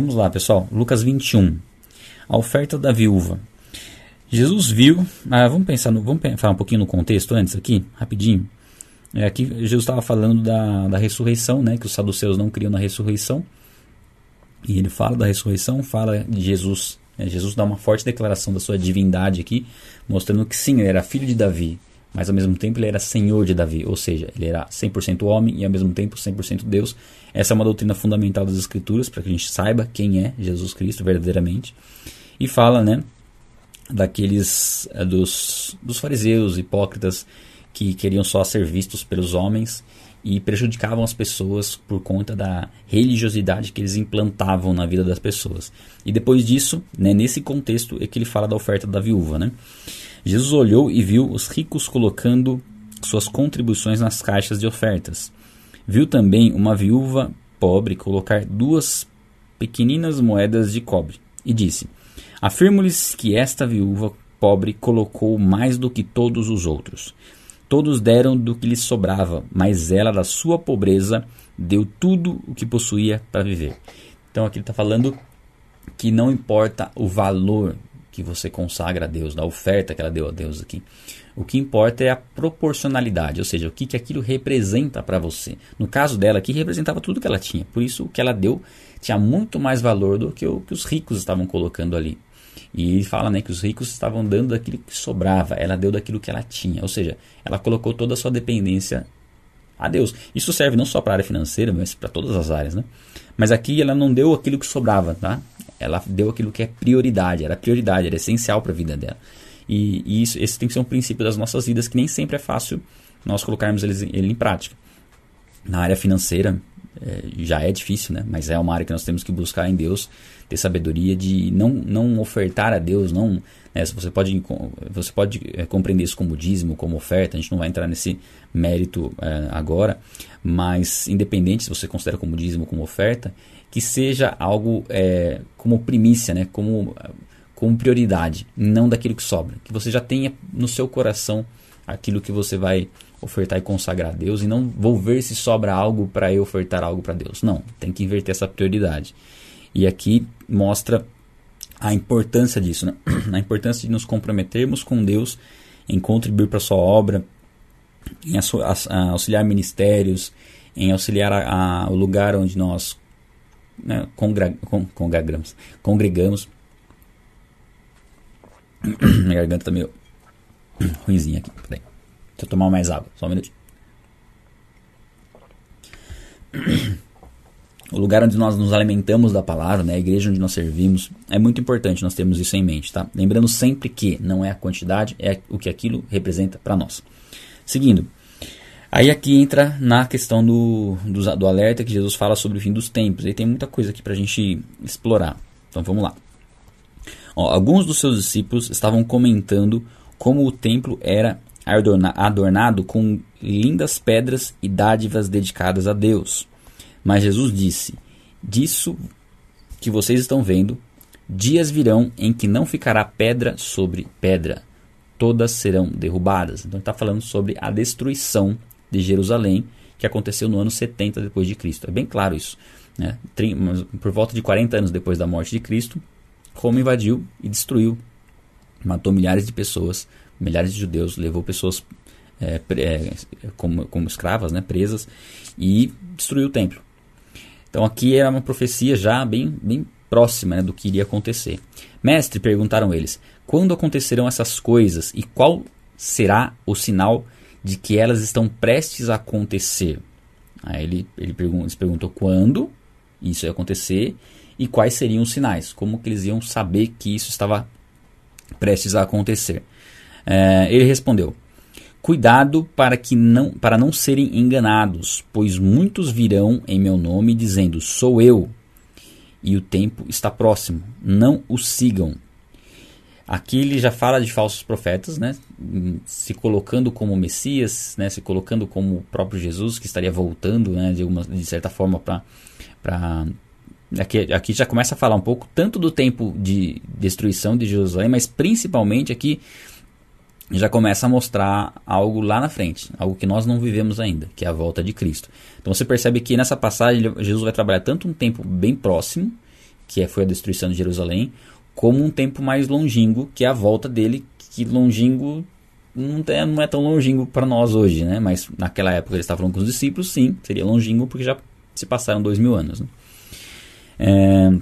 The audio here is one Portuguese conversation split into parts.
Vamos lá, pessoal. Lucas 21. A oferta da viúva. Jesus viu. Ah, vamos pensar no, vamos falar um pouquinho no contexto antes aqui, rapidinho. É, aqui Jesus estava falando da, da ressurreição, né? Que os saduceus não criam na ressurreição. E ele fala da ressurreição, fala de Jesus. É, Jesus dá uma forte declaração da sua divindade aqui, mostrando que sim, ele era filho de Davi, mas ao mesmo tempo ele era senhor de Davi, ou seja, ele era 100% homem e ao mesmo tempo 100% Deus. Essa é uma doutrina fundamental das Escrituras, para que a gente saiba quem é Jesus Cristo verdadeiramente. E fala, né, daqueles é, dos, dos fariseus hipócritas que queriam só ser vistos pelos homens e prejudicavam as pessoas por conta da religiosidade que eles implantavam na vida das pessoas. E depois disso, né, nesse contexto, é que ele fala da oferta da viúva. Né? Jesus olhou e viu os ricos colocando suas contribuições nas caixas de ofertas. Viu também uma viúva pobre colocar duas pequeninas moedas de cobre e disse: Afirmo-lhes que esta viúva pobre colocou mais do que todos os outros Todos deram do que lhes sobrava, mas ela, da sua pobreza, deu tudo o que possuía para viver. Então aqui ele está falando que não importa o valor que você consagra a Deus, da oferta que ela deu a Deus aqui. O que importa é a proporcionalidade, ou seja, o que, que aquilo representa para você. No caso dela aqui, representava tudo que ela tinha. Por isso, o que ela deu tinha muito mais valor do que o que os ricos estavam colocando ali. E ele fala né, que os ricos estavam dando daquilo que sobrava, ela deu daquilo que ela tinha. Ou seja, ela colocou toda a sua dependência a Deus. Isso serve não só para a área financeira, mas para todas as áreas. Né? Mas aqui ela não deu aquilo que sobrava, tá? Ela deu aquilo que é prioridade, era prioridade, era essencial para a vida dela. E, e, isso, esse tem que ser um princípio das nossas vidas que nem sempre é fácil nós colocarmos ele, em prática. Na área financeira, é, já é difícil, né? Mas é uma área que nós temos que buscar em Deus ter sabedoria de não, não ofertar a Deus, não né? você pode você pode é, compreender isso como dízimo, como oferta. A gente não vai entrar nesse mérito é, agora, mas independente se você considera como dízimo, como oferta, que seja algo é, como primícia, né? Como como prioridade, não daquilo que sobra. Que você já tenha no seu coração aquilo que você vai ofertar e consagrar a Deus e não vou ver se sobra algo para eu ofertar algo para Deus. Não, tem que inverter essa prioridade. E aqui mostra a importância disso, né? a importância de nos comprometermos com Deus em contribuir para a sua obra, em auxiliar ministérios, em auxiliar a, a, o lugar onde nós né, congra, con, congregamos. congregamos. Minha garganta está meio ruimzinha aqui. Peraí. Deixa eu tomar mais água, só um minuto. O lugar onde nós nos alimentamos da palavra, né, a igreja onde nós servimos, é muito importante nós termos isso em mente, tá? Lembrando sempre que não é a quantidade, é o que aquilo representa para nós. Seguindo, aí aqui entra na questão do, do, do, alerta que Jesus fala sobre o fim dos tempos. E tem muita coisa aqui para a gente explorar. Então vamos lá. Ó, alguns dos seus discípulos estavam comentando como o templo era adornado com lindas pedras e dádivas dedicadas a Deus. Mas Jesus disse: Disso que vocês estão vendo, dias virão em que não ficará pedra sobre pedra, todas serão derrubadas. Então está falando sobre a destruição de Jerusalém que aconteceu no ano 70 depois de Cristo. É bem claro isso. Né? Por volta de 40 anos depois da morte de Cristo, Roma invadiu e destruiu, matou milhares de pessoas, milhares de judeus, levou pessoas é, é, como, como escravas, né, presas, e destruiu o templo. Então aqui era uma profecia já bem, bem próxima né, do que iria acontecer. Mestre, perguntaram eles, quando acontecerão essas coisas e qual será o sinal de que elas estão prestes a acontecer? Aí ele, ele eles perguntou quando isso ia acontecer e quais seriam os sinais, como que eles iam saber que isso estava prestes a acontecer. É, ele respondeu: Cuidado para que não para não serem enganados, pois muitos virão em meu nome dizendo: Sou eu. E o tempo está próximo. Não o sigam. Aqui ele já fala de falsos profetas, né? Se colocando como Messias, né? Se colocando como o próprio Jesus que estaria voltando, né? De, uma, de certa forma para Aqui, aqui já começa a falar um pouco tanto do tempo de destruição de Jerusalém, mas principalmente aqui já começa a mostrar algo lá na frente, algo que nós não vivemos ainda, que é a volta de Cristo. Então você percebe que nessa passagem Jesus vai trabalhar tanto um tempo bem próximo, que é, foi a destruição de Jerusalém, como um tempo mais longínquo, que é a volta dele, que longínquo não é, não é tão longínquo para nós hoje, né? Mas naquela época ele estava falando com os discípulos, sim, seria longínquo porque já se passaram dois mil anos. Né? É,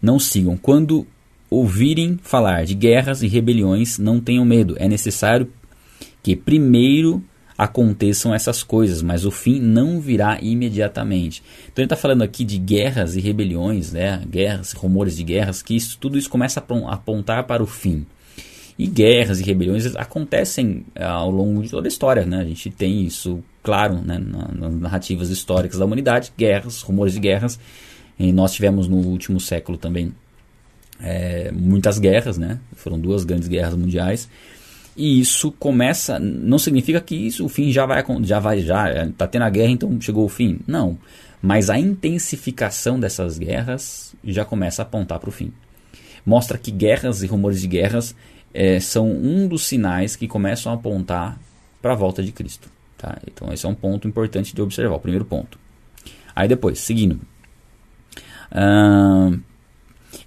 não sigam. Quando ouvirem falar de guerras e rebeliões, não tenham medo. É necessário que primeiro aconteçam essas coisas, mas o fim não virá imediatamente. Então ele está falando aqui de guerras e rebeliões, né? guerras, rumores de guerras, que isso, tudo isso começa a apontar para o fim. E guerras e rebeliões acontecem eh, ao longo de toda a história. Né? A gente tem isso claro né? nas narrativas históricas da humanidade, guerras, rumores de guerras. E nós tivemos no último século também é, muitas guerras, né? foram duas grandes guerras mundiais. E isso começa, não significa que isso, o fim já vai, já vai, já está tendo a guerra, então chegou o fim. Não, mas a intensificação dessas guerras já começa a apontar para o fim. Mostra que guerras e rumores de guerras é, são um dos sinais que começam a apontar para a volta de Cristo. Tá? Então esse é um ponto importante de observar, o primeiro ponto. Aí depois, seguindo.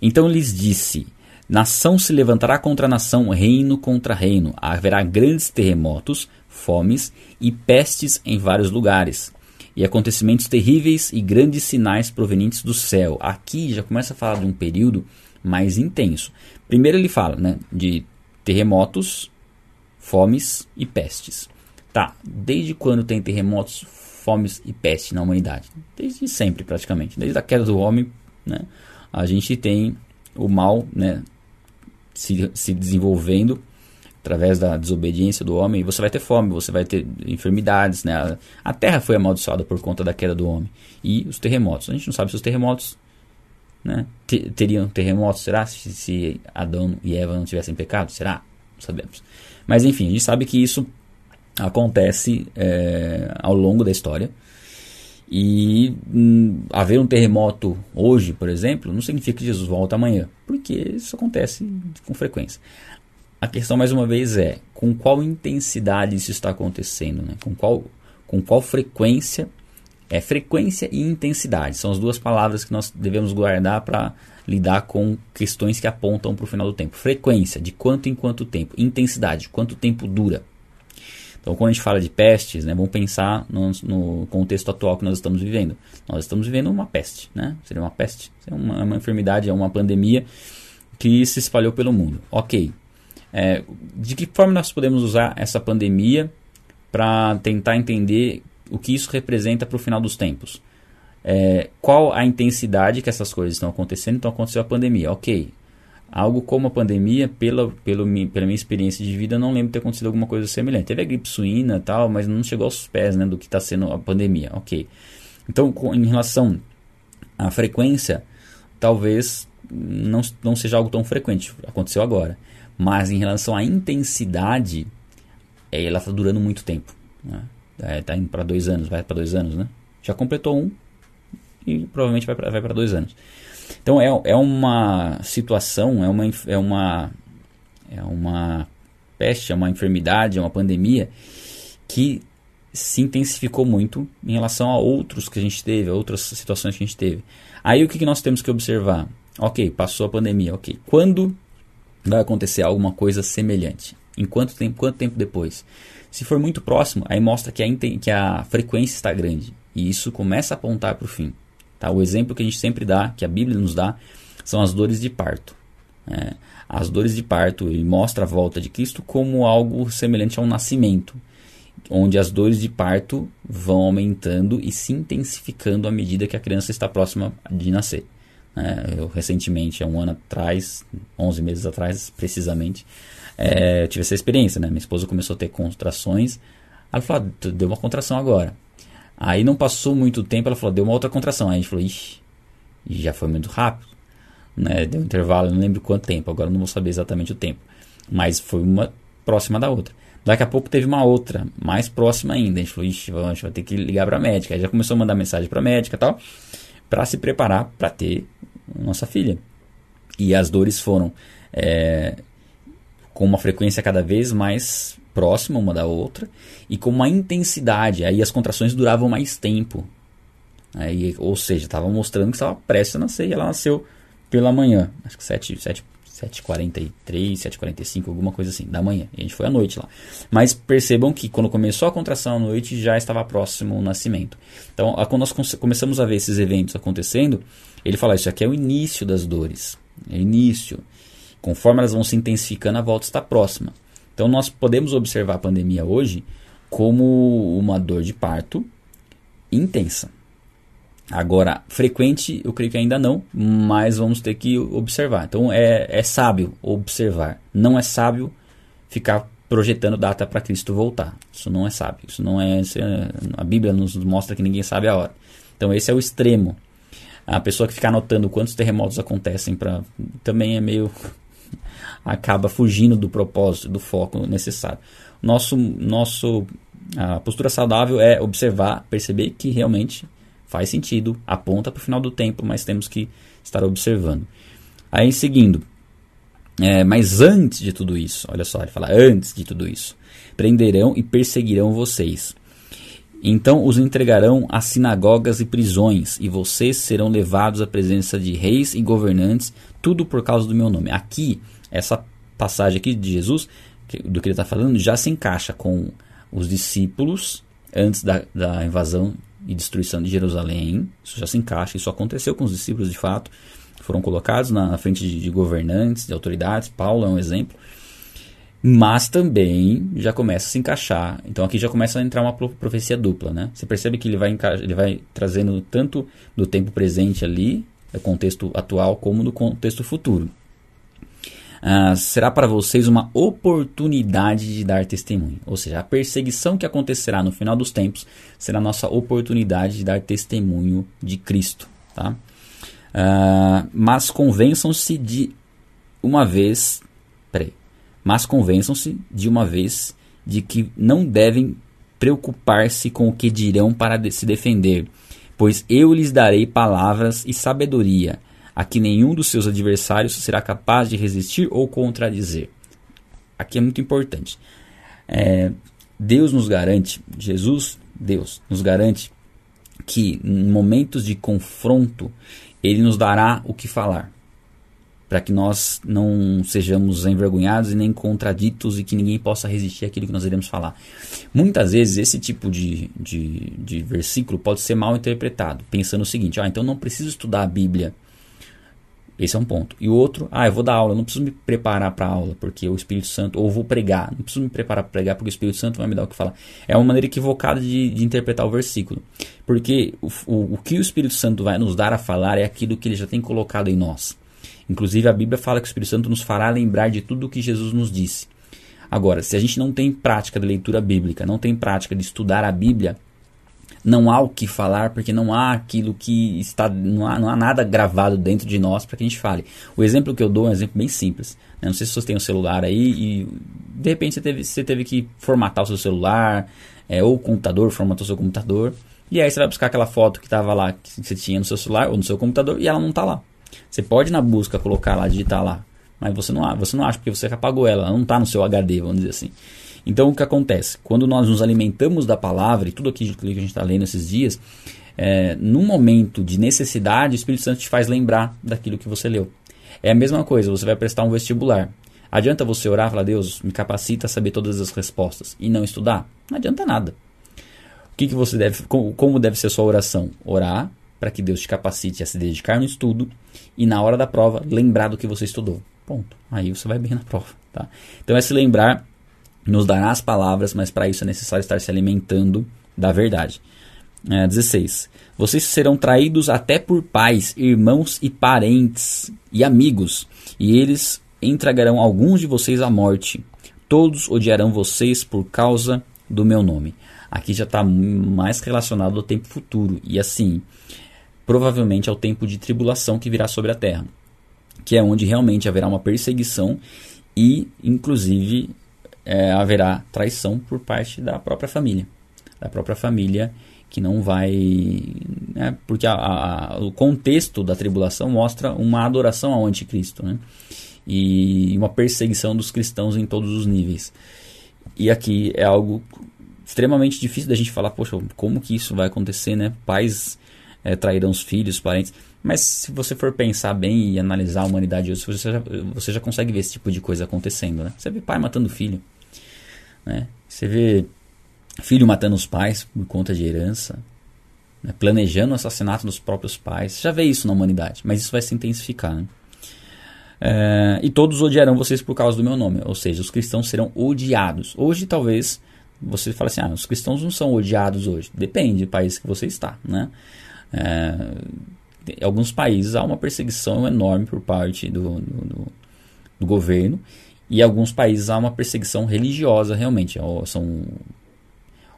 Então lhes disse: Nação se levantará contra nação, reino contra reino. Haverá grandes terremotos, fomes e pestes em vários lugares. E acontecimentos terríveis e grandes sinais provenientes do céu. Aqui já começa a falar de um período mais intenso. Primeiro ele fala né, de terremotos, fomes e pestes. Tá, desde quando tem terremotos, fomes e peste na humanidade? Desde sempre, praticamente. Desde a queda do homem, né, a gente tem o mal né, se, se desenvolvendo através da desobediência do homem, você vai ter fome, você vai ter enfermidades, né? A, a terra foi amaldiçoada por conta da queda do homem. E os terremotos. A gente não sabe se os terremotos né, teriam terremotos, será? Se, se Adão e Eva não tivessem pecado, será? Não sabemos. Mas enfim, a gente sabe que isso acontece é, ao longo da história. E hum, haver um terremoto hoje, por exemplo, não significa que Jesus volta amanhã, porque isso acontece com frequência. A questão, mais uma vez, é com qual intensidade isso está acontecendo, né? com, qual, com qual frequência. É frequência e intensidade, são as duas palavras que nós devemos guardar para lidar com questões que apontam para o final do tempo. Frequência, de quanto em quanto tempo. Intensidade, de quanto tempo dura. Então, quando a gente fala de pestes, né, vamos pensar no, no, contexto atual que nós estamos vivendo. Nós estamos vivendo uma peste, né? Seria uma peste, é uma, uma enfermidade, é uma pandemia que se espalhou pelo mundo. Ok. É, de que forma nós podemos usar essa pandemia para tentar entender o que isso representa para o final dos tempos? É, qual a intensidade que essas coisas estão acontecendo? Então aconteceu a pandemia, ok algo como a pandemia, pela, pela, pela minha experiência de vida, não lembro ter acontecido alguma coisa semelhante. Teve a gripe suína tal, mas não chegou aos pés né, do que está sendo a pandemia. Ok. Então, com, em relação à frequência, talvez não, não seja algo tão frequente. Aconteceu agora. Mas em relação à intensidade, é, ela está durando muito tempo. Está né? é, indo para dois anos, vai para dois anos, né? Já completou um e provavelmente vai para vai dois anos. Então é, é uma situação, é uma, é uma, é uma peste, é uma enfermidade, é uma pandemia que se intensificou muito em relação a outros que a gente teve, a outras situações que a gente teve. Aí o que, que nós temos que observar? Ok, passou a pandemia, ok. Quando vai acontecer alguma coisa semelhante? Em quanto tempo, quanto tempo depois? Se for muito próximo, aí mostra que a, que a frequência está grande. E isso começa a apontar para o fim. Tá? O exemplo que a gente sempre dá, que a Bíblia nos dá, são as dores de parto. É, as dores de parto ele mostra a volta de Cristo como algo semelhante a um nascimento, onde as dores de parto vão aumentando e se intensificando à medida que a criança está próxima de nascer. É, eu recentemente, há um ano atrás, 11 meses atrás precisamente, é, tive essa experiência. Né? Minha esposa começou a ter contrações. Ela falou: ah, deu uma contração agora. Aí não passou muito tempo, ela falou, deu uma outra contração. Aí a gente falou, ixi, já foi muito rápido. Né? Deu um intervalo, não lembro quanto tempo, agora não vou saber exatamente o tempo. Mas foi uma próxima da outra. Daqui a pouco teve uma outra, mais próxima ainda. A gente falou, ixi, a gente vai ter que ligar para a médica. Aí já começou a mandar mensagem para a médica e tal, para se preparar para ter nossa filha. E as dores foram é, com uma frequência cada vez mais próxima uma da outra e com uma intensidade. Aí as contrações duravam mais tempo. Aí, ou seja, estava mostrando que estava prestes a nascer e ela nasceu pela manhã, acho que 7, 7, 7h43, 7h45, alguma coisa assim, da manhã. E a gente foi à noite lá. Mas percebam que quando começou a contração à noite já estava próximo o nascimento. Então, quando nós começamos a ver esses eventos acontecendo, ele fala: Isso aqui é o início das dores. É o início. Conforme elas vão se intensificando, a volta está próxima. Então, nós podemos observar a pandemia hoje como uma dor de parto intensa. Agora, frequente, eu creio que ainda não, mas vamos ter que observar. Então, é, é sábio observar. Não é sábio ficar projetando data para Cristo voltar. Isso não é sábio. Isso não é, é, A Bíblia nos mostra que ninguém sabe a hora. Então, esse é o extremo. A pessoa que fica anotando quantos terremotos acontecem para também é meio acaba fugindo do propósito, do foco necessário. Nosso nosso a postura saudável é observar, perceber que realmente faz sentido, aponta para o final do tempo, mas temos que estar observando. Aí seguindo, é, mas antes de tudo isso, olha só, ele fala antes de tudo isso, prenderão e perseguirão vocês. Então os entregarão às sinagogas e prisões, e vocês serão levados à presença de reis e governantes, tudo por causa do meu nome. Aqui, essa passagem aqui de Jesus, do que ele está falando, já se encaixa com os discípulos antes da, da invasão e destruição de Jerusalém. Isso já se encaixa, isso aconteceu com os discípulos de fato. Foram colocados na frente de, de governantes, de autoridades. Paulo é um exemplo. Mas também já começa a se encaixar. Então aqui já começa a entrar uma profecia dupla, né? Você percebe que ele vai, ele vai trazendo tanto do tempo presente ali, do contexto atual, como do contexto futuro. Ah, será para vocês uma oportunidade de dar testemunho. Ou seja, a perseguição que acontecerá no final dos tempos será nossa oportunidade de dar testemunho de Cristo. Tá? Uh, mas convençam-se de uma vez. Mas convençam-se de uma vez de que não devem preocupar-se com o que dirão para se defender, pois eu lhes darei palavras e sabedoria a que nenhum dos seus adversários será capaz de resistir ou contradizer. Aqui é muito importante. É, Deus nos garante, Jesus, Deus, nos garante que em momentos de confronto Ele nos dará o que falar, para que nós não sejamos envergonhados e nem contraditos e que ninguém possa resistir àquilo que nós iremos falar. Muitas vezes esse tipo de, de, de versículo pode ser mal interpretado, pensando o seguinte: ah, então não preciso estudar a Bíblia esse é um ponto. E o outro, ah, eu vou dar aula, eu não preciso me preparar para a aula, porque o Espírito Santo, ou vou pregar, não preciso me preparar para pregar, porque o Espírito Santo vai me dar o que falar. É uma maneira equivocada de, de interpretar o versículo. Porque o, o, o que o Espírito Santo vai nos dar a falar é aquilo que ele já tem colocado em nós. Inclusive, a Bíblia fala que o Espírito Santo nos fará lembrar de tudo o que Jesus nos disse. Agora, se a gente não tem prática de leitura bíblica, não tem prática de estudar a Bíblia, não há o que falar porque não há aquilo que está não há, não há nada gravado dentro de nós para que a gente fale. O exemplo que eu dou é um exemplo bem simples. Né? Não sei se você tem um celular aí e de repente você teve, você teve que formatar o seu celular é, ou o computador formatou o seu computador e aí você vai buscar aquela foto que estava lá que você tinha no seu celular ou no seu computador e ela não está lá. Você pode na busca colocar lá, digitar lá, mas você não, você não acha porque você apagou ela, ela não está no seu HD, vamos dizer assim. Então o que acontece? Quando nós nos alimentamos da palavra e tudo aquilo que a gente está lendo esses dias, é, momento de necessidade, o Espírito Santo te faz lembrar daquilo que você leu. É a mesma coisa, você vai prestar um vestibular. Adianta você orar e falar, Deus, me capacita a saber todas as respostas e não estudar? Não adianta nada. O que, que você deve, como deve ser sua oração? Orar para que Deus te capacite a se dedicar no estudo e na hora da prova lembrar do que você estudou. Ponto. Aí você vai bem na prova, tá? Então é se lembrar nos dará as palavras, mas para isso é necessário estar se alimentando da verdade. É, 16. Vocês serão traídos até por pais, irmãos e parentes e amigos, e eles entregarão alguns de vocês à morte. Todos odiarão vocês por causa do meu nome. Aqui já está mais relacionado ao tempo futuro, e assim, provavelmente ao tempo de tribulação que virá sobre a terra, que é onde realmente haverá uma perseguição e, inclusive, é, haverá traição por parte da própria família. Da própria família que não vai. Né, porque a, a, o contexto da tribulação mostra uma adoração ao anticristo. Né, e uma perseguição dos cristãos em todos os níveis. E aqui é algo extremamente difícil da gente falar, poxa, como que isso vai acontecer, né? Pais é, trairão os filhos, os parentes. Mas se você for pensar bem e analisar a humanidade hoje, você já, você já consegue ver esse tipo de coisa acontecendo, né? Você vê pai matando filho, né? Você vê filho matando os pais por conta de herança, né? planejando o assassinato dos próprios pais. Você já vê isso na humanidade, mas isso vai se intensificar, né? É, e todos odiarão vocês por causa do meu nome, ou seja, os cristãos serão odiados. Hoje, talvez, você fale assim: ah, os cristãos não são odiados hoje. Depende do país que você está, né? É, em alguns países há uma perseguição enorme por parte do, do, do governo e em alguns países há uma perseguição religiosa realmente. São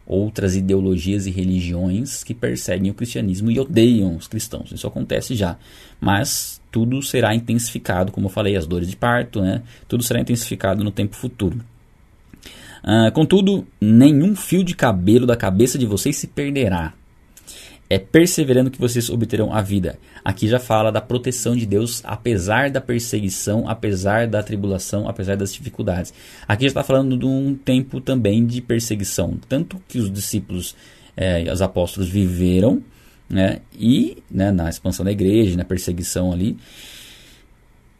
outras ideologias e religiões que perseguem o cristianismo e odeiam os cristãos. Isso acontece já. Mas tudo será intensificado, como eu falei, as dores de parto, né? tudo será intensificado no tempo futuro. Uh, contudo, nenhum fio de cabelo da cabeça de vocês se perderá é perseverando que vocês obterão a vida. Aqui já fala da proteção de Deus, apesar da perseguição, apesar da tribulação, apesar das dificuldades. Aqui já está falando de um tempo também de perseguição, tanto que os discípulos, eh, os apóstolos viveram, né, e né, na expansão da igreja, na perseguição ali,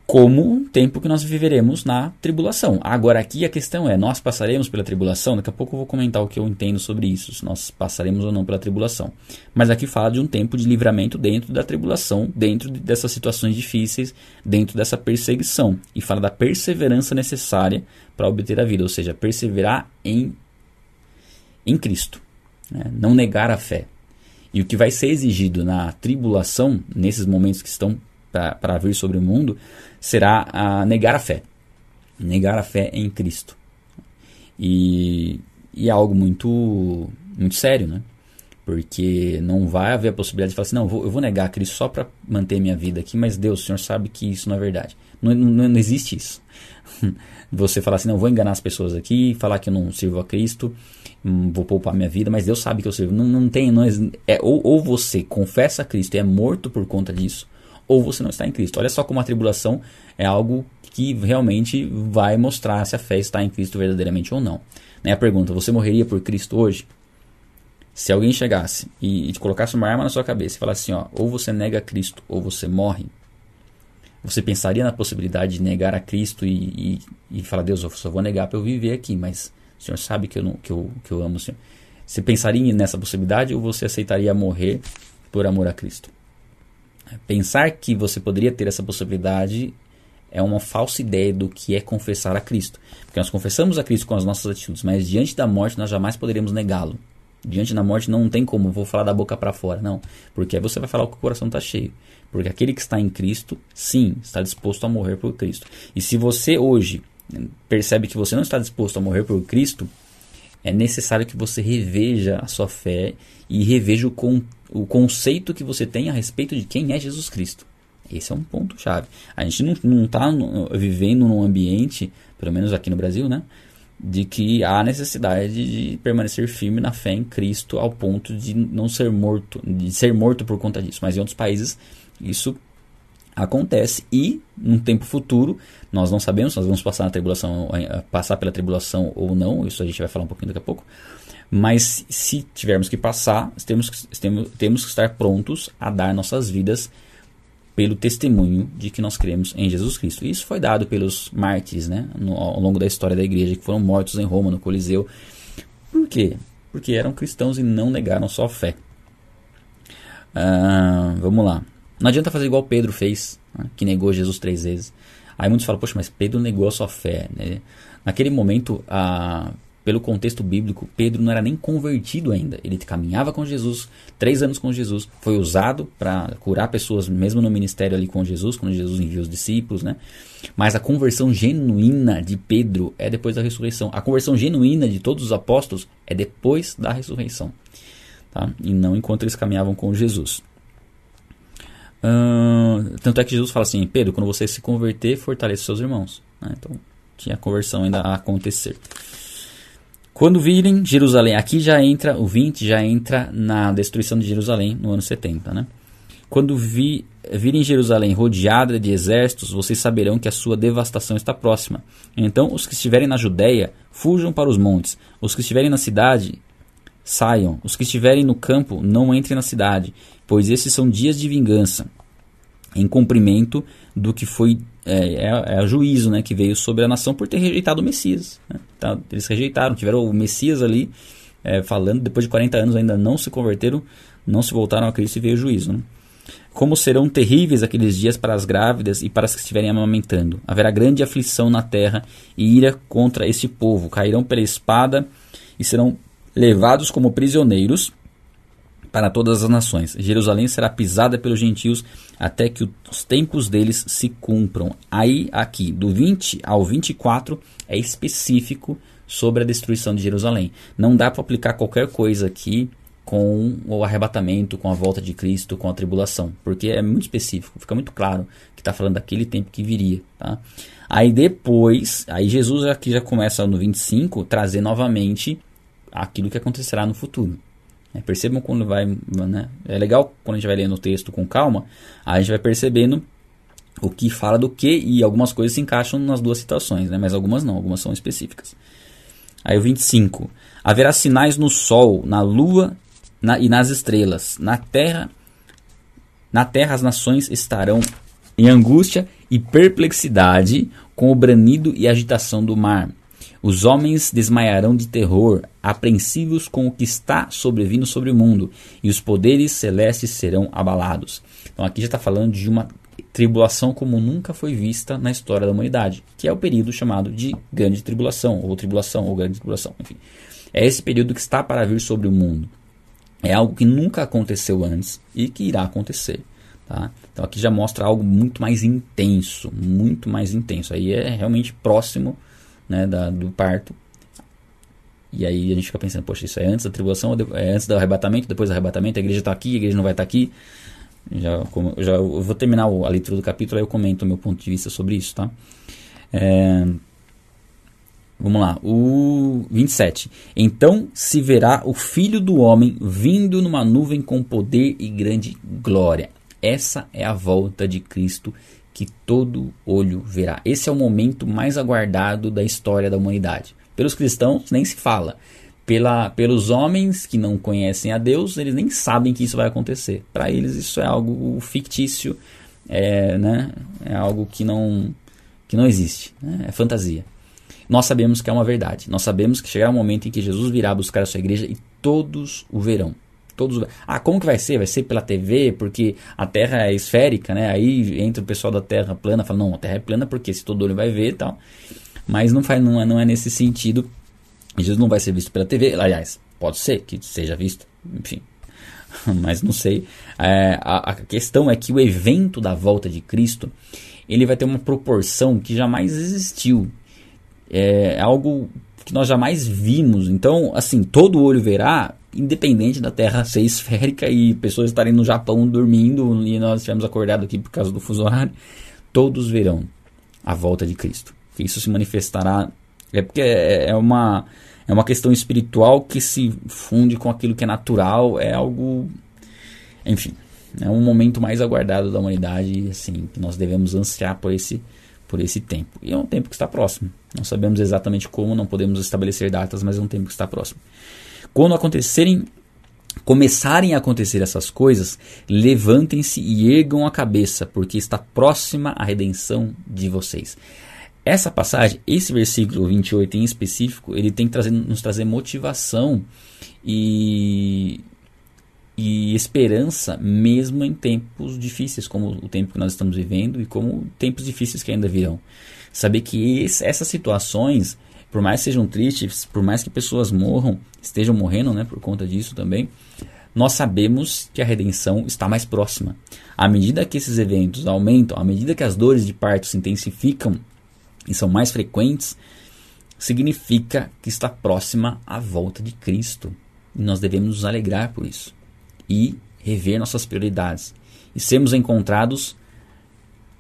como um tempo que nós viveremos na tribulação. Agora aqui a questão é, nós passaremos pela tribulação? Daqui a pouco eu vou comentar o que eu entendo sobre isso, se nós passaremos ou não pela tribulação. Mas aqui fala de um tempo de livramento dentro da tribulação, dentro dessas situações difíceis, dentro dessa perseguição. E fala da perseverança necessária para obter a vida, ou seja, perseverar em, em Cristo. Né? Não negar a fé. E o que vai ser exigido na tribulação, nesses momentos que estão para vir sobre o mundo, será a negar a fé. Negar a fé em Cristo. E, e é algo muito, muito sério, né? Porque não vai haver a possibilidade de falar assim, não, eu vou, eu vou negar Cristo só para manter minha vida aqui, mas Deus, o Senhor sabe que isso não é verdade. Não, não, não existe isso. Você falar assim, não, vou enganar as pessoas aqui, falar que eu não sirvo a Cristo, vou poupar minha vida, mas Deus sabe que eu sirvo. Não, não tem, não é ou, ou você confessa a Cristo e é morto por conta disso, ou você não está em Cristo. Olha só como a tribulação é algo que realmente vai mostrar se a fé está em Cristo verdadeiramente ou não. Né? A pergunta: você morreria por Cristo hoje? Se alguém chegasse e, e colocasse uma arma na sua cabeça e falasse assim: ó, ou você nega Cristo ou você morre, você pensaria na possibilidade de negar a Cristo e, e, e falar: Deus, eu só vou negar para eu viver aqui, mas o Senhor sabe que eu, não, que eu, que eu amo o Senhor. Você pensaria nessa possibilidade ou você aceitaria morrer por amor a Cristo? Pensar que você poderia ter essa possibilidade é uma falsa ideia do que é confessar a Cristo. Porque nós confessamos a Cristo com as nossas atitudes, mas diante da morte nós jamais poderíamos negá-lo. Diante da morte não tem como, vou falar da boca para fora, não. Porque aí você vai falar que o coração está cheio. Porque aquele que está em Cristo, sim, está disposto a morrer por Cristo. E se você hoje percebe que você não está disposto a morrer por Cristo, é necessário que você reveja a sua fé e reveja o, con o conceito que você tem a respeito de quem é Jesus Cristo. Esse é um ponto chave. A gente não está vivendo num ambiente, pelo menos aqui no Brasil, né? De que há necessidade de permanecer firme na fé em Cristo ao ponto de não ser morto, de ser morto por conta disso. Mas em outros países isso acontece e num tempo futuro nós não sabemos se nós vamos passar na tribulação, eh, passar pela tribulação ou não. Isso a gente vai falar um pouquinho daqui a pouco. Mas se tivermos que passar, temos, temos, temos que estar prontos a dar nossas vidas pelo testemunho de que nós cremos em Jesus Cristo. Isso foi dado pelos mártires né, no, ao longo da história da igreja, que foram mortos em Roma, no Coliseu. Por quê? Porque eram cristãos e não negaram sua fé. Ah, vamos lá. Não adianta fazer igual Pedro fez, né, que negou Jesus três vezes. Aí muitos falam, poxa, mas Pedro negou a sua fé. Né? Naquele momento, a pelo contexto bíblico, Pedro não era nem convertido ainda. Ele caminhava com Jesus, três anos com Jesus, foi usado para curar pessoas, mesmo no ministério ali com Jesus, quando Jesus enviou os discípulos, né? Mas a conversão genuína de Pedro é depois da ressurreição. A conversão genuína de todos os apóstolos é depois da ressurreição, tá? E não enquanto eles caminhavam com Jesus. Tanto é que Jesus fala assim: Pedro, quando você se converter, fortaleça seus irmãos. Né? Então tinha a conversão ainda a acontecer. Quando virem Jerusalém, aqui já entra, o 20 já entra na destruição de Jerusalém no ano 70, né? Quando vi, virem Jerusalém rodeada de exércitos, vocês saberão que a sua devastação está próxima. Então, os que estiverem na Judéia, fujam para os montes. Os que estiverem na cidade, Saiam, os que estiverem no campo, não entrem na cidade, pois esses são dias de vingança, em cumprimento do que foi é, é, é juízo né, que veio sobre a nação por ter rejeitado o Messias. Né? Então, eles rejeitaram, tiveram o Messias ali é, falando, depois de 40 anos ainda não se converteram, não se voltaram a Cristo e veio o juízo. Né? Como serão terríveis aqueles dias para as grávidas e para as que estiverem amamentando. Haverá grande aflição na terra e ira contra este povo. Cairão pela espada e serão levados como prisioneiros para todas as nações. Jerusalém será pisada pelos gentios até que os tempos deles se cumpram. Aí, aqui, do 20 ao 24, é específico sobre a destruição de Jerusalém. Não dá para aplicar qualquer coisa aqui com o arrebatamento, com a volta de Cristo, com a tribulação, porque é muito específico, fica muito claro que está falando daquele tempo que viria. Tá? Aí depois, aí Jesus aqui já começa no 25 trazer novamente aquilo que acontecerá no futuro. É, percebam quando vai. Né? É legal quando a gente vai lendo o texto com calma, a gente vai percebendo o que fala do que e algumas coisas se encaixam nas duas situações, né? mas algumas não, algumas são específicas. Aí o 25: Haverá sinais no sol, na lua na, e nas estrelas. Na terra, na terra as nações estarão em angústia e perplexidade com o branido e agitação do mar. Os homens desmaiarão de terror, apreensivos com o que está sobrevindo sobre o mundo, e os poderes celestes serão abalados. Então aqui já está falando de uma tribulação como nunca foi vista na história da humanidade, que é o período chamado de grande tribulação, ou tribulação, ou grande tribulação, enfim. É esse período que está para vir sobre o mundo. É algo que nunca aconteceu antes e que irá acontecer. Tá? Então aqui já mostra algo muito mais intenso, muito mais intenso. Aí é realmente próximo né, da, do parto. E aí a gente fica pensando, poxa, isso é antes da tribulação, é antes do arrebatamento, depois do arrebatamento, a igreja está aqui, a igreja não vai estar tá aqui. Já, já eu vou terminar a leitura do capítulo, aí eu comento o meu ponto de vista sobre isso, tá? É, vamos lá, o 27. Então se verá o Filho do Homem vindo numa nuvem com poder e grande glória. Essa é a volta de Cristo que todo olho verá. Esse é o momento mais aguardado da história da humanidade. Pelos cristãos, nem se fala. Pela, pelos homens que não conhecem a Deus, eles nem sabem que isso vai acontecer. Para eles, isso é algo fictício, é, né? é algo que não, que não existe, né? é fantasia. Nós sabemos que é uma verdade. Nós sabemos que chegará um momento em que Jesus virá buscar a sua igreja e todos o verão. Todos. Ah, como que vai ser? Vai ser pela TV, porque a Terra é esférica, né? Aí entra o pessoal da Terra plana, fala, não, a Terra é plana porque se todo olho vai ver e tal. Mas não, faz, não, é, não é nesse sentido. Jesus não vai ser visto pela TV. Aliás, pode ser que seja visto, enfim. Mas não sei. É, a, a questão é que o evento da volta de Cristo ele vai ter uma proporção que jamais existiu. É algo que nós jamais vimos. Então, assim, todo olho verá, independente da Terra ser esférica e pessoas estarem no Japão dormindo e nós estivermos acordados aqui por causa do fuso horário, todos verão a volta de Cristo. Isso se manifestará é porque é, é uma é uma questão espiritual que se funde com aquilo que é natural, é algo enfim, é um momento mais aguardado da humanidade, assim, que nós devemos ansiar por esse por esse tempo. E é um tempo que está próximo. Não sabemos exatamente como, não podemos estabelecer datas, mas é um tempo que está próximo. Quando acontecerem, começarem a acontecer essas coisas, levantem-se e ergam a cabeça, porque está próxima a redenção de vocês. Essa passagem, esse versículo 28 em específico, ele tem que trazer, nos trazer motivação e, e esperança, mesmo em tempos difíceis, como o tempo que nós estamos vivendo e como tempos difíceis que ainda virão. Saber que esse, essas situações por mais que sejam tristes, por mais que pessoas morram, estejam morrendo né, por conta disso também, nós sabemos que a redenção está mais próxima. À medida que esses eventos aumentam, à medida que as dores de parto se intensificam e são mais frequentes, significa que está próxima a volta de Cristo. E nós devemos nos alegrar por isso e rever nossas prioridades e sermos encontrados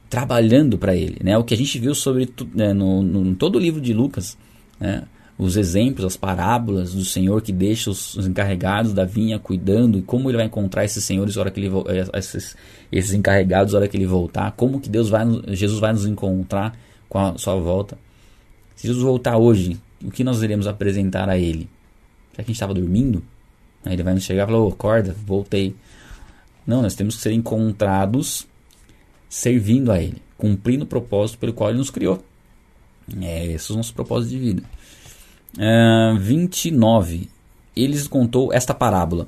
trabalhando para Ele. Né? O que a gente viu sobre né, no, no, todo o livro de Lucas né? os exemplos, as parábolas do Senhor que deixa os, os, encarregados da vinha cuidando e como ele vai encontrar esses senhores hora que ele eh, esses, esses encarregados hora que ele voltar, como que Deus vai Jesus vai nos encontrar com a sua volta. Se Jesus voltar hoje, o que nós iremos apresentar a ele? Será que a gente estava dormindo? Aí ele vai nos chegar e falar, oh, acorda, voltei. Não, nós temos que ser encontrados servindo a Ele, cumprindo o propósito pelo qual Ele nos criou. É, esses são os propósitos de vida. Uh, 29. Eles contou esta parábola.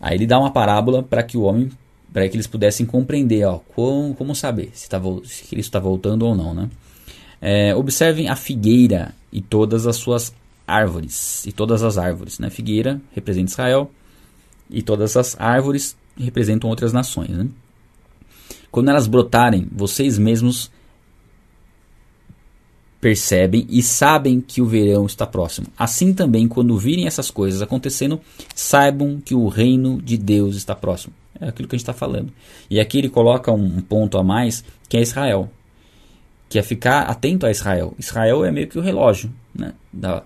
Aí ele dá uma parábola para que o homem, para que eles pudessem compreender, ó, como, como saber se, tá, se Cristo está voltando ou não, né? É, observem a figueira e todas as suas árvores e todas as árvores, né? Figueira representa Israel e todas as árvores representam outras nações, né? Quando elas brotarem, vocês mesmos percebem e sabem que o verão está próximo. Assim também, quando virem essas coisas acontecendo, saibam que o reino de Deus está próximo. É aquilo que a gente está falando. E aqui ele coloca um ponto a mais, que é Israel. Que é ficar atento a Israel. Israel é meio que o relógio né, da,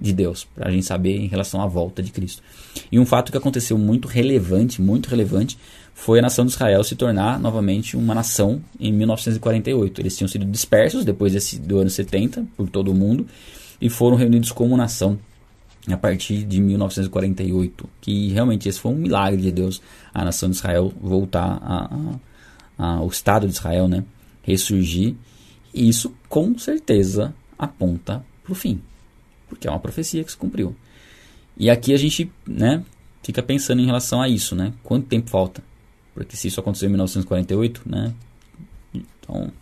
de Deus, para a gente saber em relação à volta de Cristo. E um fato que aconteceu muito relevante, muito relevante, foi a nação de Israel se tornar novamente uma nação em 1948. Eles tinham sido dispersos depois desse, do ano 70 por todo o mundo e foram reunidos como nação a partir de 1948. Que realmente esse foi um milagre de Deus, a nação de Israel voltar ao Estado de Israel, né, ressurgir. E isso com certeza aponta para o fim, porque é uma profecia que se cumpriu. E aqui a gente né, fica pensando em relação a isso, né? Quanto tempo falta? Porque se isso aconteceu em 1948, né? Então,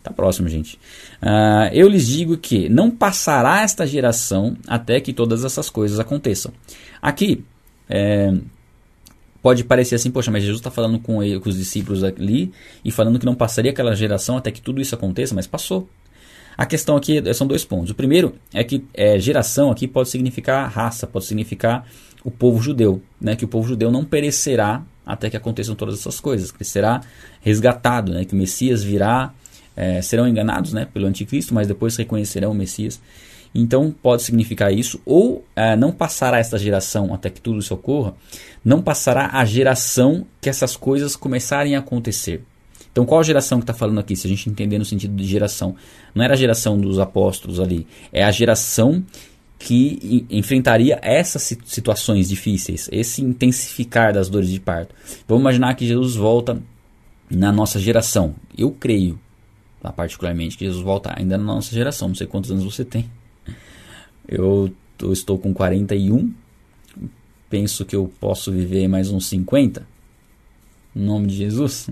tá próximo, gente. Uh, eu lhes digo que não passará esta geração até que todas essas coisas aconteçam. Aqui, é, pode parecer assim, poxa, mas Jesus está falando com, ele, com os discípulos ali e falando que não passaria aquela geração até que tudo isso aconteça, mas passou. A questão aqui são dois pontos. O primeiro é que é, geração aqui pode significar raça, pode significar o povo judeu, né? que o povo judeu não perecerá até que aconteçam todas essas coisas, que será resgatado, né? que o Messias virá, é, serão enganados né? pelo anticristo, mas depois reconhecerão o Messias. Então pode significar isso, ou é, não passará esta geração até que tudo isso ocorra, não passará a geração que essas coisas começarem a acontecer. Então, qual geração que está falando aqui? Se a gente entender no sentido de geração, não era a geração dos apóstolos ali, é a geração que enfrentaria essas situações difíceis, esse intensificar das dores de parto. Vamos imaginar que Jesus volta na nossa geração. Eu creio, particularmente, que Jesus volta ainda na nossa geração. Não sei quantos anos você tem. Eu, eu estou com 41. Penso que eu posso viver mais uns 50. Em nome de Jesus.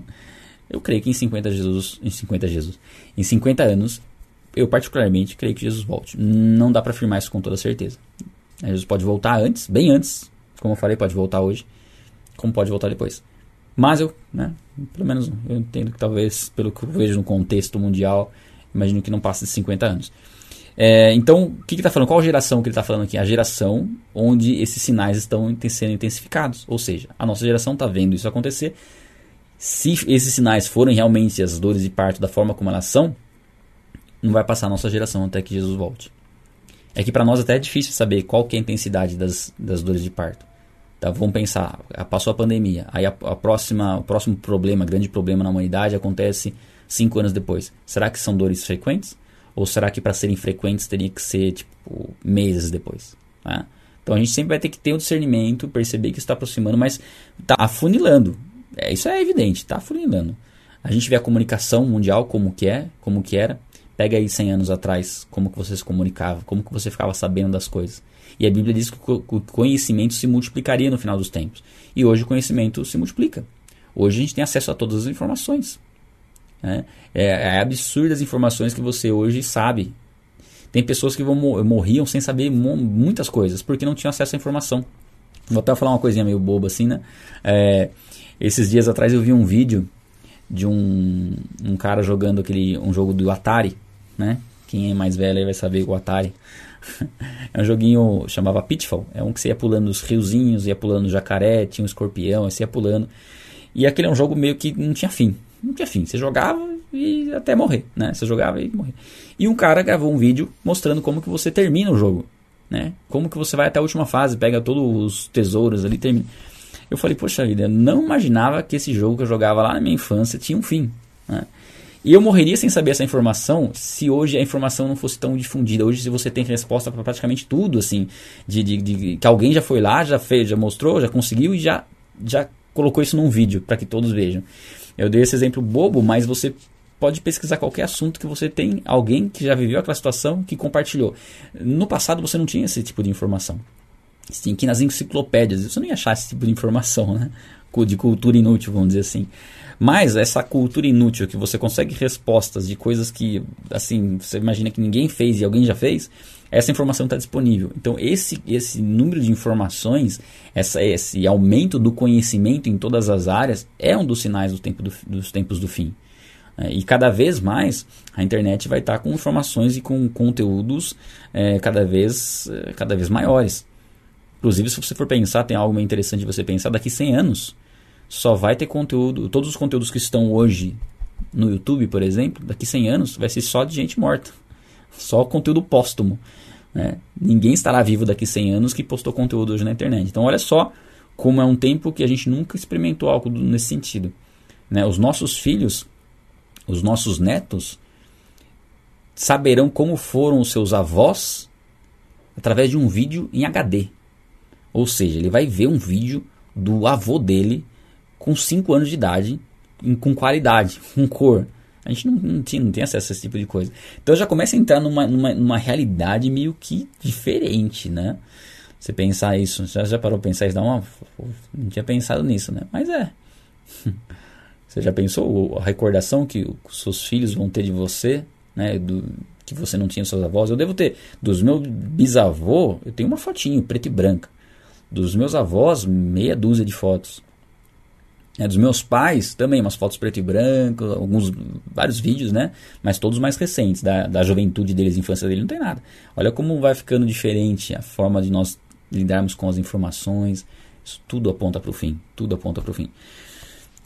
Eu creio que em 50 Jesus, em 50 Jesus, em 50 anos eu particularmente creio que Jesus volte. Não dá para afirmar isso com toda certeza. Jesus pode voltar antes, bem antes, como eu falei, pode voltar hoje, como pode voltar depois. Mas eu, né, pelo menos eu entendo que talvez, pelo que eu vejo no contexto mundial, imagino que não passe de 50 anos. É, então, o que está falando? Qual geração que ele está falando aqui? A geração onde esses sinais estão sendo intensificados. Ou seja, a nossa geração está vendo isso acontecer. Se esses sinais forem realmente as dores de parto da forma como elas são, não vai passar a nossa geração até que Jesus volte. É que para nós até é difícil saber qual que é a intensidade das, das dores de parto. Tá, vamos pensar, passou a pandemia, aí a, a, próxima, o próximo problema, grande problema na humanidade acontece cinco anos depois. Será que são dores frequentes? Ou será que para serem frequentes teria que ser tipo meses depois? Tá? Então a gente sempre vai ter que ter o discernimento, perceber que está aproximando, mas está afunilando. É, isso é evidente, está afunilando. A gente vê a comunicação mundial como que é, como que era. Pega aí 100 anos atrás, como que você se comunicava, como que você ficava sabendo das coisas. E a Bíblia diz que o conhecimento se multiplicaria no final dos tempos. E hoje o conhecimento se multiplica. Hoje a gente tem acesso a todas as informações. Né? É, é absurdo as informações que você hoje sabe. Tem pessoas que vão, morriam sem saber muitas coisas, porque não tinham acesso à informação. Vou até falar uma coisinha meio boba assim, né? É, esses dias atrás eu vi um vídeo de um, um cara jogando aquele um jogo do Atari né? Quem é mais velho aí vai saber o Atari. é um joguinho chamava Pitfall. É um que você ia pulando os riozinhos, ia pulando jacaré, tinha um escorpião, você ia pulando. E aquele é um jogo meio que não tinha fim. Não tinha fim. Você jogava e até morrer, né? Você jogava e morrer. E um cara gravou um vídeo mostrando como que você termina o jogo, né? Como que você vai até a última fase, pega todos os tesouros ali, termina. Eu falei, poxa vida, eu não imaginava que esse jogo que eu jogava lá na minha infância tinha um fim, né? E eu morreria sem saber essa informação se hoje a informação não fosse tão difundida. Hoje, se você tem resposta para praticamente tudo, assim, de, de, de, que alguém já foi lá, já fez, já mostrou, já conseguiu e já, já colocou isso num vídeo para que todos vejam. Eu dei esse exemplo bobo, mas você pode pesquisar qualquer assunto que você tem alguém que já viveu aquela situação que compartilhou. No passado você não tinha esse tipo de informação. Você tinha que ir nas enciclopédias, você não ia achar esse tipo de informação, né? De cultura inútil, vamos dizer assim. Mas essa cultura inútil que você consegue respostas de coisas que, assim, você imagina que ninguém fez e alguém já fez, essa informação está disponível. Então, esse, esse número de informações, essa, esse aumento do conhecimento em todas as áreas, é um dos sinais do tempo do, dos tempos do fim. É, e cada vez mais a internet vai estar tá com informações e com conteúdos é, cada, vez, cada vez maiores. Inclusive, se você for pensar, tem algo interessante de você pensar, daqui 100 anos só vai ter conteúdo, todos os conteúdos que estão hoje no YouTube, por exemplo, daqui 100 anos vai ser só de gente morta. Só conteúdo póstumo. Né? Ninguém estará vivo daqui 100 anos que postou conteúdo hoje na internet. Então, olha só como é um tempo que a gente nunca experimentou algo nesse sentido. Né? Os nossos filhos, os nossos netos, saberão como foram os seus avós através de um vídeo em HD. Ou seja, ele vai ver um vídeo do avô dele com 5 anos de idade, com qualidade, com cor. A gente não, não, tinha, não tem acesso a esse tipo de coisa. Então já começa a entrar numa, numa, numa realidade meio que diferente, né? Você pensar isso, já, já parou pra pensar isso? Dá uma, não tinha pensado nisso, né? Mas é. Você já pensou a recordação que os seus filhos vão ter de você, né? Do, que você não tinha seus avós? Eu devo ter. Dos meus bisavô, eu tenho uma fotinho, preta e branca. Dos meus avós, meia dúzia de fotos. É, dos meus pais também, umas fotos preto e branco, alguns, vários vídeos, né? Mas todos mais recentes, da, da juventude deles, infância dele, não tem nada. Olha como vai ficando diferente a forma de nós lidarmos com as informações. Isso tudo aponta para o fim. Tudo aponta para o fim.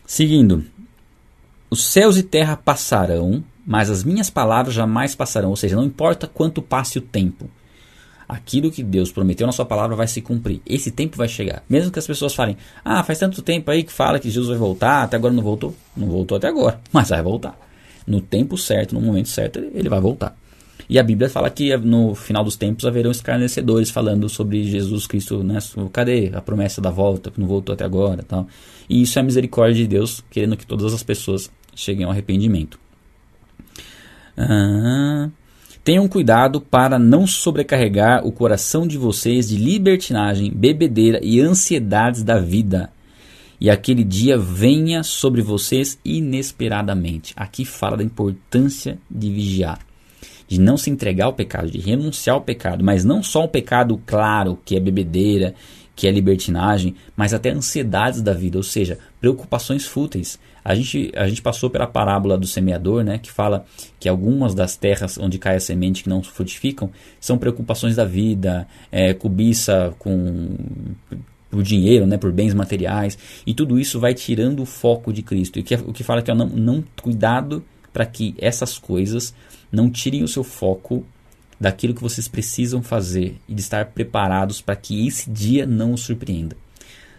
Seguindo. Os céus e terra passarão, mas as minhas palavras jamais passarão. Ou seja, não importa quanto passe o tempo aquilo que Deus prometeu na sua palavra vai se cumprir. Esse tempo vai chegar. Mesmo que as pessoas falem, ah, faz tanto tempo aí que fala que Jesus vai voltar, até agora não voltou. Não voltou até agora, mas vai voltar. No tempo certo, no momento certo, ele vai voltar. E a Bíblia fala que no final dos tempos haverão escarnecedores falando sobre Jesus Cristo, né? Cadê a promessa da volta, que não voltou até agora tal. E isso é a misericórdia de Deus, querendo que todas as pessoas cheguem ao arrependimento. Ah, Tenham cuidado para não sobrecarregar o coração de vocês de libertinagem, bebedeira e ansiedades da vida. E aquele dia venha sobre vocês inesperadamente. Aqui fala da importância de vigiar, de não se entregar ao pecado, de renunciar ao pecado, mas não só o pecado claro, que é bebedeira, que é libertinagem, mas até ansiedades da vida, ou seja, preocupações fúteis. A gente, a gente passou pela parábola do semeador, né, que fala que algumas das terras onde cai a semente que não frutificam são preocupações da vida, é, cobiça com por dinheiro, né, por bens materiais, e tudo isso vai tirando o foco de Cristo. E que, o que fala que é não, não cuidado para que essas coisas não tirem o seu foco daquilo que vocês precisam fazer e de estar preparados para que esse dia não os surpreenda.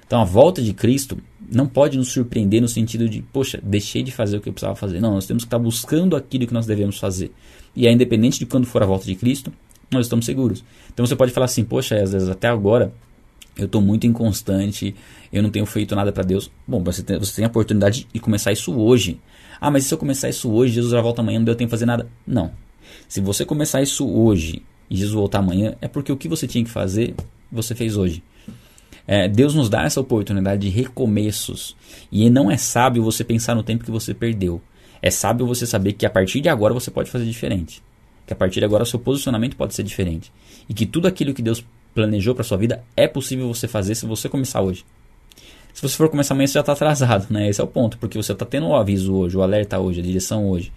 Então a volta de Cristo não pode nos surpreender no sentido de, poxa, deixei de fazer o que eu precisava fazer. Não, nós temos que estar buscando aquilo que nós devemos fazer. E é independente de quando for a volta de Cristo, nós estamos seguros. Então você pode falar assim, poxa, às vezes até agora eu estou muito inconstante, eu não tenho feito nada para Deus. Bom, você tem, você tem a oportunidade de começar isso hoje. Ah, mas se eu começar isso hoje, Jesus já volta amanhã, não deu tempo de fazer nada. Não. Se você começar isso hoje e Jesus voltar amanhã, é porque o que você tinha que fazer, você fez hoje. É, Deus nos dá essa oportunidade de recomeços. E não é sábio você pensar no tempo que você perdeu. É sábio você saber que a partir de agora você pode fazer diferente. Que a partir de agora seu posicionamento pode ser diferente. E que tudo aquilo que Deus planejou para sua vida é possível você fazer se você começar hoje. Se você for começar amanhã, você já está atrasado, né? Esse é o ponto, porque você está tendo o aviso hoje, o alerta hoje, a direção hoje.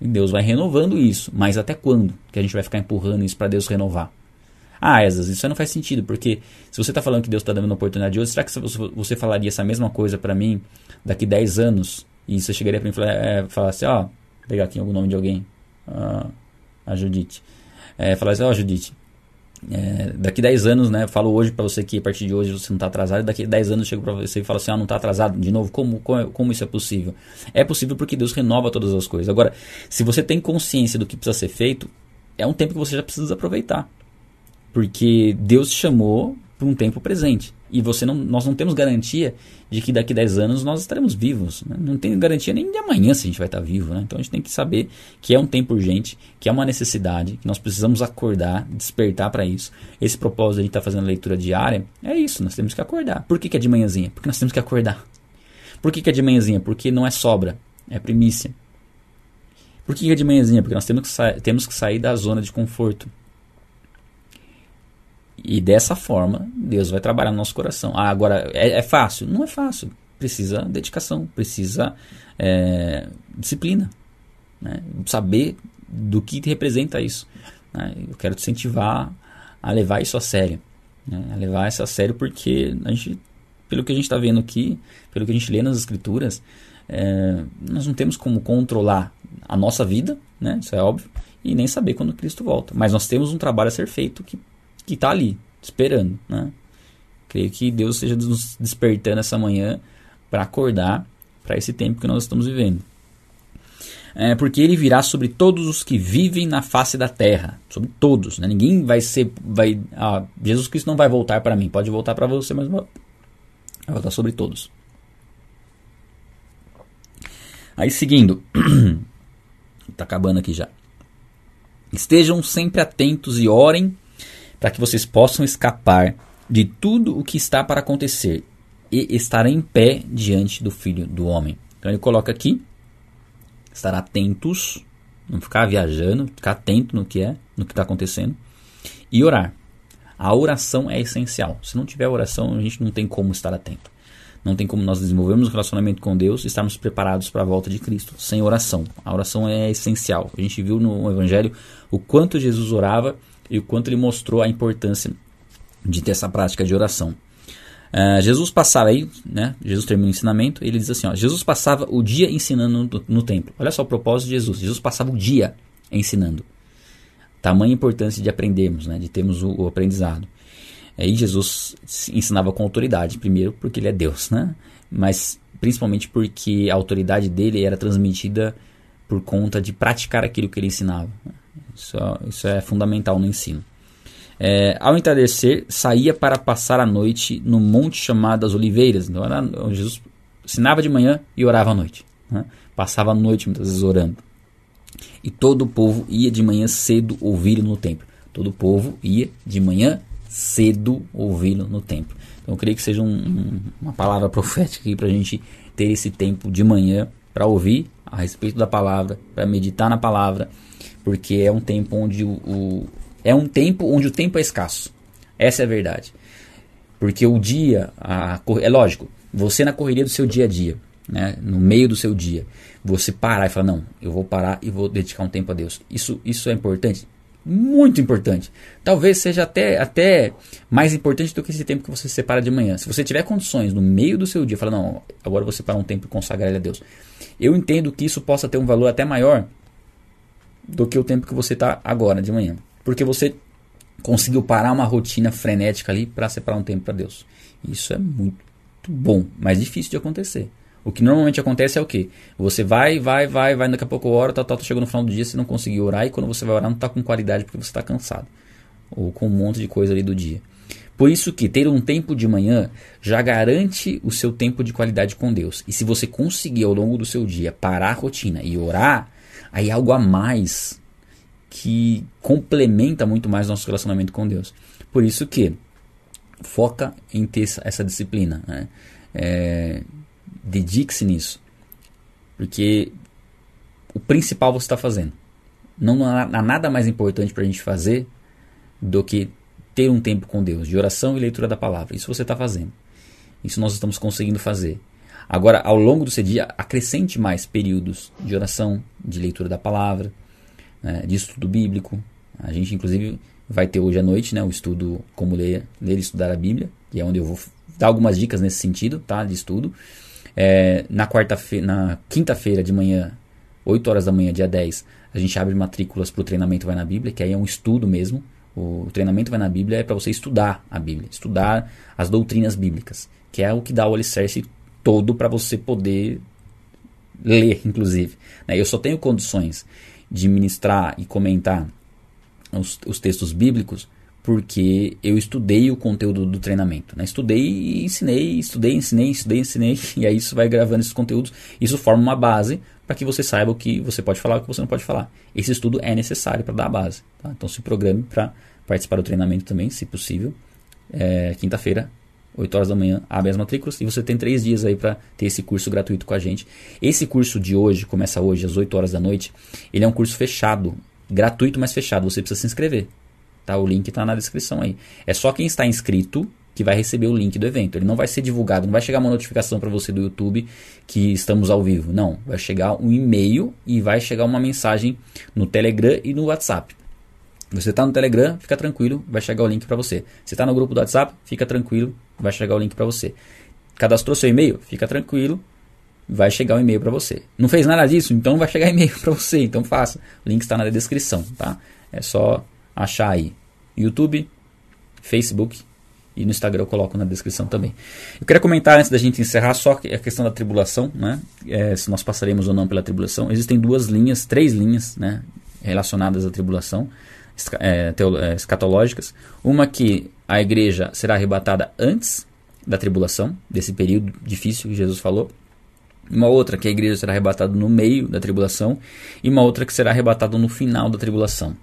E Deus vai renovando isso. Mas até quando que a gente vai ficar empurrando isso para Deus renovar? Ah, Esas, isso não faz sentido, porque se você está falando que Deus está dando uma oportunidade hoje, será que você falaria essa mesma coisa para mim daqui 10 anos? E você chegaria para mim e é, falar assim, ó, pegar aqui o nome de alguém, uh, a Judite. É, falar assim, ó, Judite, É, daqui 10 anos, né? Falo hoje para você que a partir de hoje você não está atrasado, daqui 10 anos eu chego para você e falo assim: ah, não está atrasado. De novo, como, como, como, isso é possível? É possível porque Deus renova todas as coisas. Agora, se você tem consciência do que precisa ser feito, é um tempo que você já precisa aproveitar. Porque Deus te chamou para um tempo presente. E você não, nós não temos garantia de que daqui a 10 anos nós estaremos vivos. Né? Não tem garantia nem de amanhã se a gente vai estar vivo. Né? Então a gente tem que saber que é um tempo urgente, que é uma necessidade, que nós precisamos acordar, despertar para isso. Esse propósito de estar tá fazendo leitura diária é isso, nós temos que acordar. Por que, que é de manhãzinha? Porque nós temos que acordar. Por que, que é de manhãzinha? Porque não é sobra, é primícia. Por que, que é de manhãzinha? Porque nós temos que, temos que sair da zona de conforto. E dessa forma, Deus vai trabalhar no nosso coração. Ah, agora, é, é fácil? Não é fácil. Precisa dedicação, precisa é, disciplina. Né? Saber do que representa isso. Né? Eu quero te incentivar a levar isso a sério. Né? A levar isso a sério porque a gente, pelo que a gente está vendo aqui, pelo que a gente lê nas escrituras, é, nós não temos como controlar a nossa vida, né? isso é óbvio, e nem saber quando Cristo volta. Mas nós temos um trabalho a ser feito que que está ali, esperando. Né? Creio que Deus esteja nos despertando essa manhã para acordar para esse tempo que nós estamos vivendo. É, porque ele virá sobre todos os que vivem na face da terra, sobre todos. Né? Ninguém vai ser, vai, ah, Jesus Cristo não vai voltar para mim, pode voltar para você, mas vai voltar sobre todos. Aí seguindo, está acabando aqui já. Estejam sempre atentos e orem para que vocês possam escapar de tudo o que está para acontecer e estar em pé diante do Filho do Homem. Então ele coloca aqui: estar atentos, não ficar viajando, ficar atento no que é, no que está acontecendo e orar. A oração é essencial. Se não tiver oração, a gente não tem como estar atento. Não tem como nós desenvolvermos um relacionamento com Deus e estarmos preparados para a volta de Cristo sem oração. A oração é essencial. A gente viu no Evangelho o quanto Jesus orava e o quanto ele mostrou a importância de ter essa prática de oração. Uh, Jesus passava aí, né? Jesus termina o ensinamento, ele diz assim: ó, Jesus passava o dia ensinando no, no, templo. Olha só o propósito de Jesus. Jesus passava o dia ensinando. Tamanha importância de aprendermos, né? De termos o, o aprendizado. Aí Jesus ensinava com autoridade, primeiro porque ele é Deus, né? Mas principalmente porque a autoridade dele era transmitida por conta de praticar aquilo que ele ensinava. Isso, isso é fundamental no ensino. É, ao entardecer, saía para passar a noite no monte chamado das Oliveiras. Então, Jesus ensinava de manhã e orava à noite. Né? Passava a noite muitas vezes orando. E todo o povo ia de manhã cedo ouvi-lo no templo. Todo o povo ia de manhã cedo ouvi-lo no templo. Então eu creio que seja um, um, uma palavra profética para a gente ter esse tempo de manhã para ouvir a respeito da palavra, para meditar na palavra porque é um tempo onde o, o, é um tempo onde o tempo é escasso. Essa é a verdade. Porque o dia, a, é lógico, você na correria do seu dia a dia, né, no meio do seu dia, você parar e falar, não, eu vou parar e vou dedicar um tempo a Deus. Isso, isso é importante? Muito importante. Talvez seja até, até mais importante do que esse tempo que você separa de manhã. Se você tiver condições no meio do seu dia, falar, não, agora você para um tempo e consagrar ele a Deus. Eu entendo que isso possa ter um valor até maior do que o tempo que você está agora de manhã. Porque você conseguiu parar uma rotina frenética ali para separar um tempo para Deus. Isso é muito bom, mas difícil de acontecer. O que normalmente acontece é o que? Você vai, vai, vai, vai, daqui a pouco hora, tal, tal, chegou no final do dia, você não conseguiu orar, e quando você vai orar não está com qualidade porque você está cansado. Ou com um monte de coisa ali do dia. Por isso que ter um tempo de manhã já garante o seu tempo de qualidade com Deus. E se você conseguir ao longo do seu dia parar a rotina e orar, aí algo a mais que complementa muito mais nosso relacionamento com Deus. Por isso que foca em ter essa disciplina, né? é, dedique-se nisso, porque o principal você está fazendo. Não há, nada mais importante para a gente fazer do que ter um tempo com Deus, de oração e leitura da palavra. Isso você está fazendo. Isso nós estamos conseguindo fazer. Agora, ao longo do seu dia, acrescente mais períodos de oração, de leitura da palavra, né, de estudo bíblico. A gente, inclusive, vai ter hoje à noite né, o estudo Como Ler, ler e Estudar a Bíblia, que é onde eu vou dar algumas dicas nesse sentido, tá, de estudo. É, na quarta-feira, na quinta-feira de manhã, 8 horas da manhã, dia 10, a gente abre matrículas para o treinamento Vai na Bíblia, que aí é um estudo mesmo, O treinamento vai na Bíblia é para você estudar a Bíblia, estudar as doutrinas bíblicas, que é o que dá o alicerce todo para você poder ler, inclusive. Né? Eu só tenho condições de ministrar e comentar os, os textos bíblicos porque eu estudei o conteúdo do treinamento. Né? Estudei e ensinei, estudei, ensinei, estudei, ensinei, e aí isso vai gravando esses conteúdos. Isso forma uma base para que você saiba o que você pode falar e o que você não pode falar. Esse estudo é necessário para dar a base. Tá? Então se programe para participar do treinamento também, se possível. É, Quinta-feira, 8 horas da manhã, abre as matrículas e você tem três dias aí para ter esse curso gratuito com a gente. Esse curso de hoje, começa hoje às 8 horas da noite, ele é um curso fechado, gratuito, mas fechado. Você precisa se inscrever. Tá? O link está na descrição aí. É só quem está inscrito que vai receber o link do evento. Ele não vai ser divulgado, não vai chegar uma notificação para você do YouTube que estamos ao vivo. Não, vai chegar um e-mail e vai chegar uma mensagem no Telegram e no WhatsApp. Você está no Telegram, fica tranquilo, vai chegar o link para você. Você está no grupo do WhatsApp, fica tranquilo, vai chegar o link para você. Cadastrou seu e-mail, fica tranquilo, vai chegar o e-mail para você. Não fez nada disso, então vai chegar e-mail para você, então faça. O link está na descrição, tá? É só achar aí. YouTube, Facebook e no Instagram eu coloco na descrição também. Eu queria comentar antes da gente encerrar só a questão da tribulação, né? É, se nós passaremos ou não pela tribulação. Existem duas linhas, três linhas, né? Relacionadas à tribulação é, é, escatológicas. Uma que a igreja será arrebatada antes da tribulação, desse período difícil que Jesus falou. Uma outra que a igreja será arrebatada no meio da tribulação. E uma outra que será arrebatada no final da tribulação.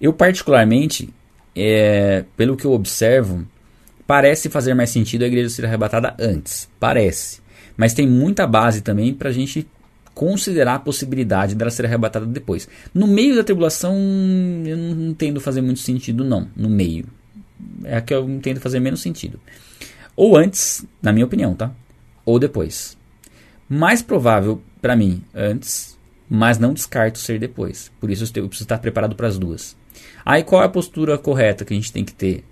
Eu, particularmente, é, pelo que eu observo, parece fazer mais sentido a igreja ser arrebatada antes. Parece. Mas tem muita base também para a gente considerar a possibilidade dela ser arrebatada depois. No meio da tribulação, eu não entendo fazer muito sentido, não. No meio. É que eu entendo fazer menos sentido. Ou antes, na minha opinião, tá? Ou depois. Mais provável para mim, antes, mas não descarto ser depois. Por isso eu preciso estar preparado para as duas. Aí qual é a postura correta que a gente tem que ter?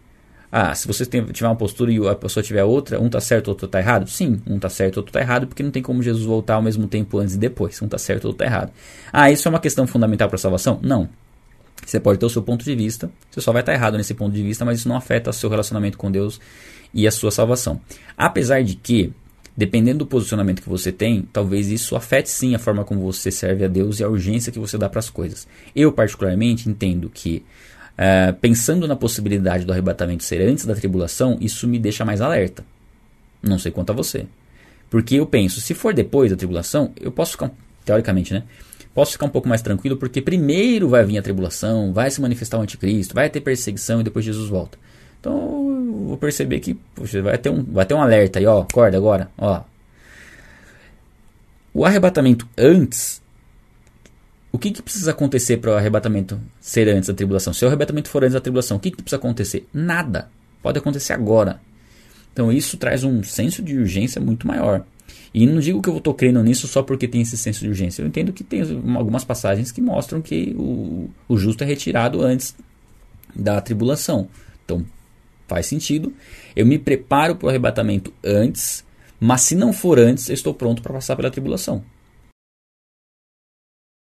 Ah, se você tem, tiver uma postura e a pessoa tiver outra, um está certo, outro está errado? Sim, um está certo, outro está errado, porque não tem como Jesus voltar ao mesmo tempo antes e depois. Um está certo, outro está errado. Ah, isso é uma questão fundamental para a salvação? Não. Você pode ter o seu ponto de vista, você só vai estar errado nesse ponto de vista, mas isso não afeta o seu relacionamento com Deus e a sua salvação. Apesar de que, dependendo do posicionamento que você tem, talvez isso afete sim a forma como você serve a Deus e a urgência que você dá para as coisas. Eu, particularmente, entendo que Uh, pensando na possibilidade do arrebatamento ser antes da tribulação, isso me deixa mais alerta. Não sei quanto a você. Porque eu penso, se for depois da tribulação, eu posso ficar, teoricamente, né? Posso ficar um pouco mais tranquilo, porque primeiro vai vir a tribulação, vai se manifestar o anticristo, vai ter perseguição e depois Jesus volta. Então eu vou perceber que poxa, vai, ter um, vai ter um alerta aí, ó, acorda agora, ó. O arrebatamento antes o que, que precisa acontecer para o arrebatamento ser antes da tribulação? Se o arrebatamento for antes da tribulação, o que, que precisa acontecer? Nada. Pode acontecer agora. Então isso traz um senso de urgência muito maior. E não digo que eu estou crendo nisso só porque tem esse senso de urgência. Eu entendo que tem algumas passagens que mostram que o, o justo é retirado antes da tribulação. Então faz sentido. Eu me preparo para o arrebatamento antes, mas se não for antes, eu estou pronto para passar pela tribulação.